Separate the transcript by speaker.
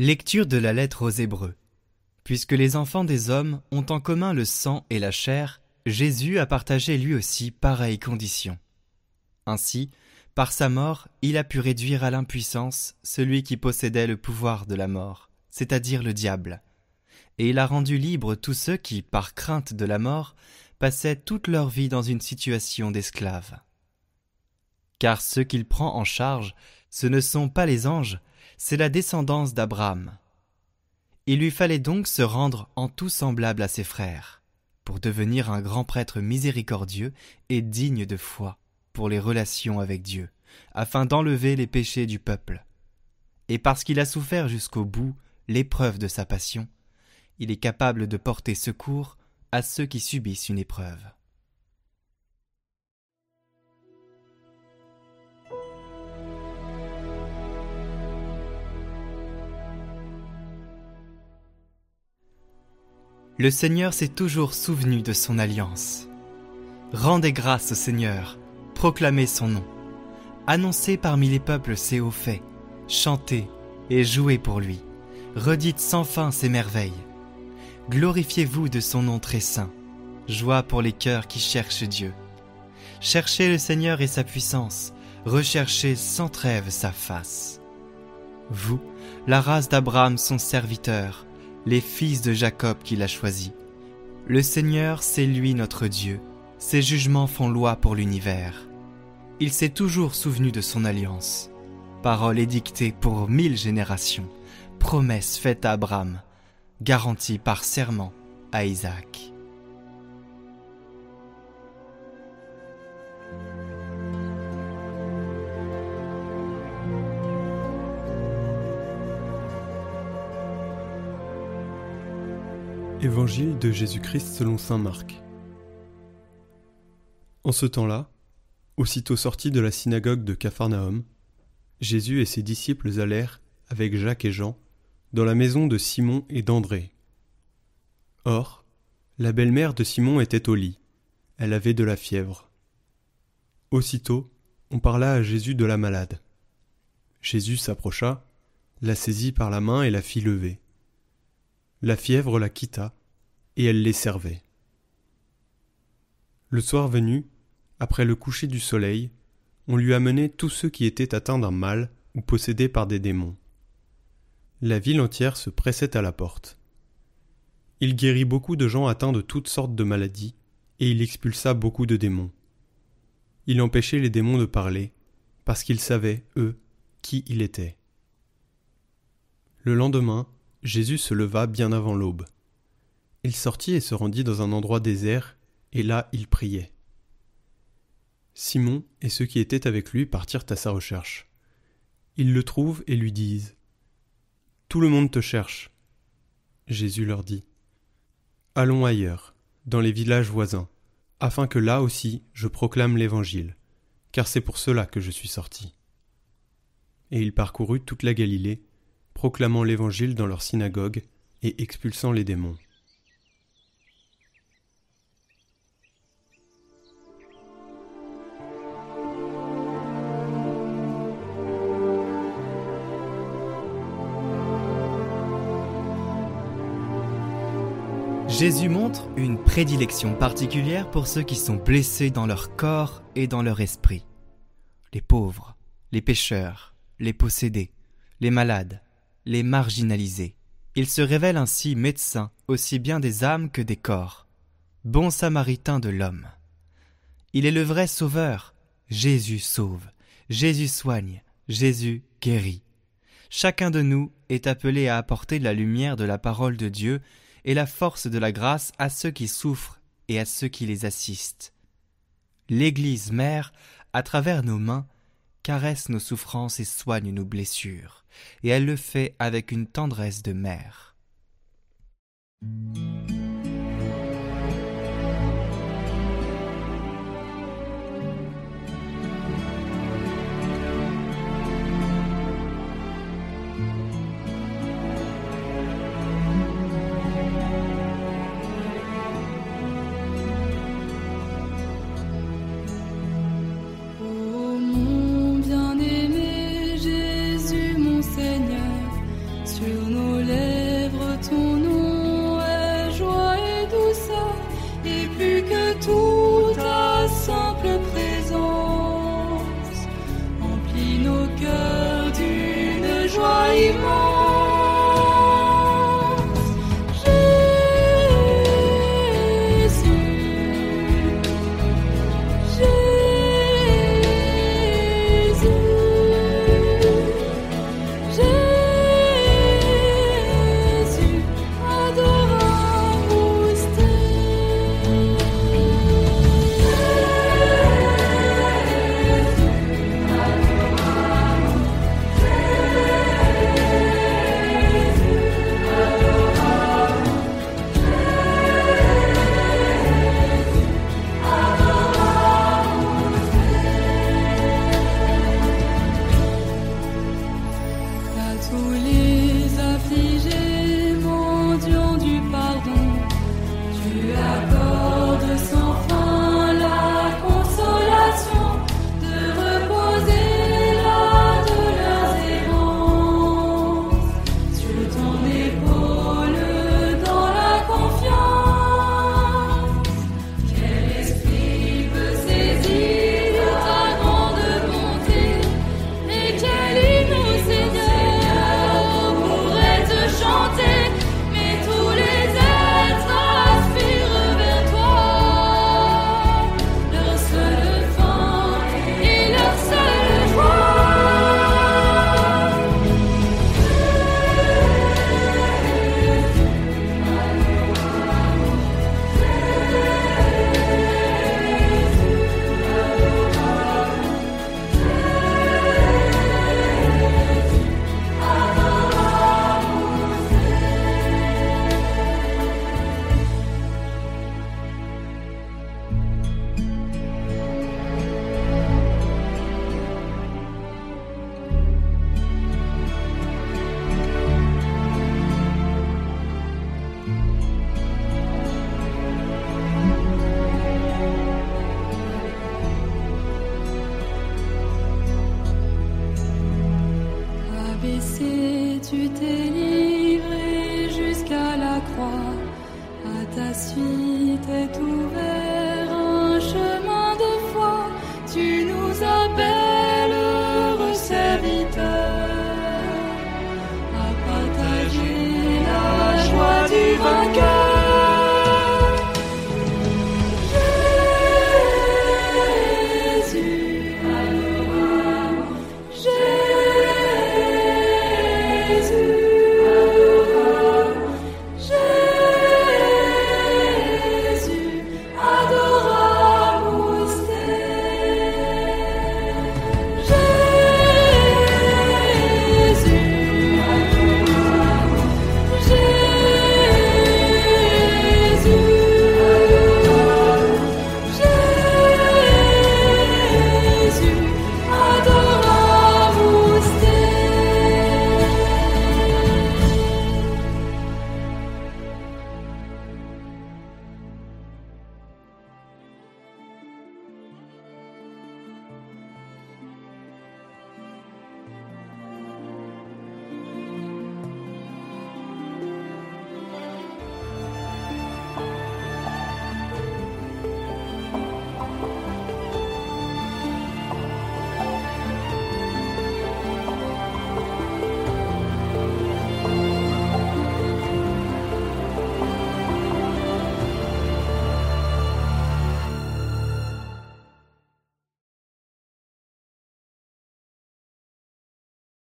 Speaker 1: Lecture de la lettre aux Hébreux. Puisque les enfants des hommes ont en commun le sang et la chair, Jésus a partagé lui aussi pareille condition. Ainsi, par sa mort, il a pu réduire à l'impuissance celui qui possédait le pouvoir de la mort, c'est-à-dire le diable. Et il a rendu libre tous ceux qui, par crainte de la mort, passaient toute leur vie dans une situation d'esclave. Car ceux qu'il prend en charge, ce ne sont pas les anges, c'est la descendance d'Abraham. Il lui fallait donc se rendre en tout semblable à ses frères, pour devenir un grand prêtre miséricordieux et digne de foi pour les relations avec Dieu, afin d'enlever les péchés du peuple. Et parce qu'il a souffert jusqu'au bout l'épreuve de sa passion, il est capable de porter secours à ceux qui subissent une épreuve. Le Seigneur s'est toujours souvenu de son alliance. Rendez grâce au Seigneur, proclamez son nom. Annoncez parmi les peuples ses hauts faits, chantez et jouez pour lui. Redites sans fin ses merveilles. Glorifiez-vous de son nom très saint. Joie pour les cœurs qui cherchent Dieu. Cherchez le Seigneur et sa puissance, recherchez sans trêve sa face. Vous, la race d'Abraham, son serviteur, les fils de Jacob qu'il a choisis. Le Seigneur, c'est lui notre Dieu. Ses jugements font loi pour l'univers. Il s'est toujours souvenu de son alliance. Parole édictée pour mille générations, promesse faite à Abraham, garantie par serment à Isaac.
Speaker 2: Évangile de Jésus-Christ selon Saint Marc. En ce temps-là, aussitôt sortis de la synagogue de Capharnaüm, Jésus et ses disciples allèrent, avec Jacques et Jean, dans la maison de Simon et d'André. Or, la belle-mère de Simon était au lit, elle avait de la fièvre. Aussitôt, on parla à Jésus de la malade. Jésus s'approcha, la saisit par la main et la fit lever. La fièvre la quitta, et elle les servait. Le soir venu, après le coucher du soleil, on lui amenait tous ceux qui étaient atteints d'un mal ou possédés par des démons. La ville entière se pressait à la porte. Il guérit beaucoup de gens atteints de toutes sortes de maladies, et il expulsa beaucoup de démons. Il empêchait les démons de parler, parce qu'ils savaient, eux, qui il était. Le lendemain, Jésus se leva bien avant l'aube. Il sortit et se rendit dans un endroit désert, et là il priait. Simon et ceux qui étaient avec lui partirent à sa recherche. Ils le trouvent et lui disent Tout le monde te cherche. Jésus leur dit Allons ailleurs, dans les villages voisins, afin que là aussi je proclame l'Évangile, car c'est pour cela que je suis sorti. Et il parcourut toute la Galilée, proclamant l'Évangile dans leur synagogue et expulsant les démons.
Speaker 1: Jésus montre une prédilection particulière pour ceux qui sont blessés dans leur corps et dans leur esprit. Les pauvres, les pécheurs, les possédés, les malades, les marginalisés. Il se révèle ainsi médecin aussi bien des âmes que des corps, bon samaritain de l'homme. Il est le vrai sauveur. Jésus sauve, Jésus soigne, Jésus guérit. Chacun de nous est appelé à apporter la lumière de la parole de Dieu et la force de la grâce à ceux qui souffrent et à ceux qui les assistent. L'Église mère, à travers nos mains, caresse nos souffrances et soigne nos blessures, et elle le fait avec une tendresse de mère.